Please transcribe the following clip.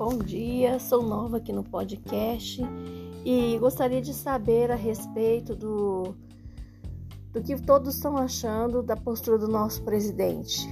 bom dia. Sou nova aqui no podcast e gostaria de saber a respeito do, do que todos estão achando da postura do nosso presidente.